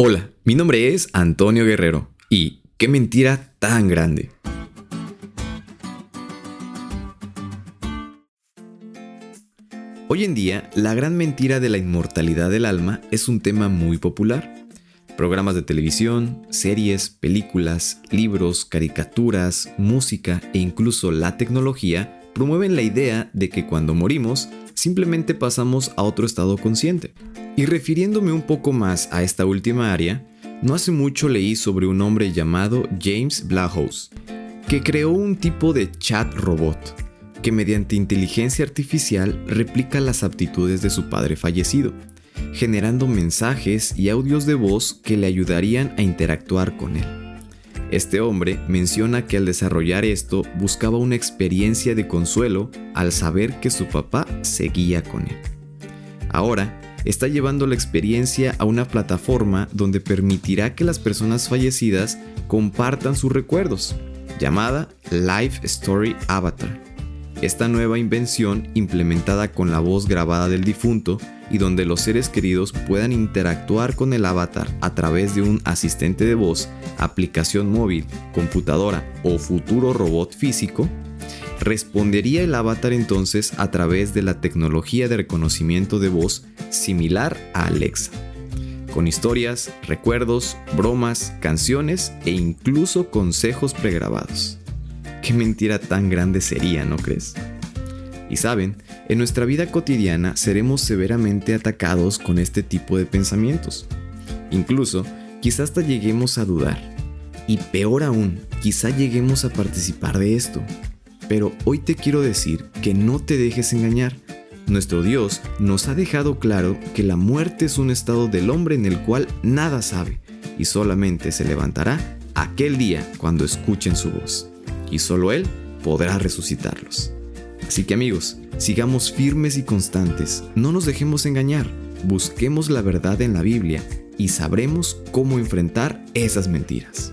Hola, mi nombre es Antonio Guerrero y qué mentira tan grande. Hoy en día, la gran mentira de la inmortalidad del alma es un tema muy popular. Programas de televisión, series, películas, libros, caricaturas, música e incluso la tecnología promueven la idea de que cuando morimos simplemente pasamos a otro estado consciente. Y refiriéndome un poco más a esta última área, no hace mucho leí sobre un hombre llamado James Blahouse, que creó un tipo de chat robot, que mediante inteligencia artificial replica las aptitudes de su padre fallecido, generando mensajes y audios de voz que le ayudarían a interactuar con él. Este hombre menciona que al desarrollar esto buscaba una experiencia de consuelo al saber que su papá seguía con él. Ahora, está llevando la experiencia a una plataforma donde permitirá que las personas fallecidas compartan sus recuerdos, llamada Life Story Avatar. Esta nueva invención, implementada con la voz grabada del difunto y donde los seres queridos puedan interactuar con el avatar a través de un asistente de voz, aplicación móvil, computadora o futuro robot físico, respondería el avatar entonces a través de la tecnología de reconocimiento de voz similar a Alexa, con historias, recuerdos, bromas, canciones e incluso consejos pregrabados. Qué mentira tan grande sería, ¿no crees? Y saben, en nuestra vida cotidiana seremos severamente atacados con este tipo de pensamientos. Incluso, quizás hasta lleguemos a dudar. Y peor aún, quizá lleguemos a participar de esto. Pero hoy te quiero decir que no te dejes engañar. Nuestro Dios nos ha dejado claro que la muerte es un estado del hombre en el cual nada sabe y solamente se levantará aquel día cuando escuchen su voz. Y solo Él podrá resucitarlos. Así que amigos, sigamos firmes y constantes, no nos dejemos engañar, busquemos la verdad en la Biblia y sabremos cómo enfrentar esas mentiras.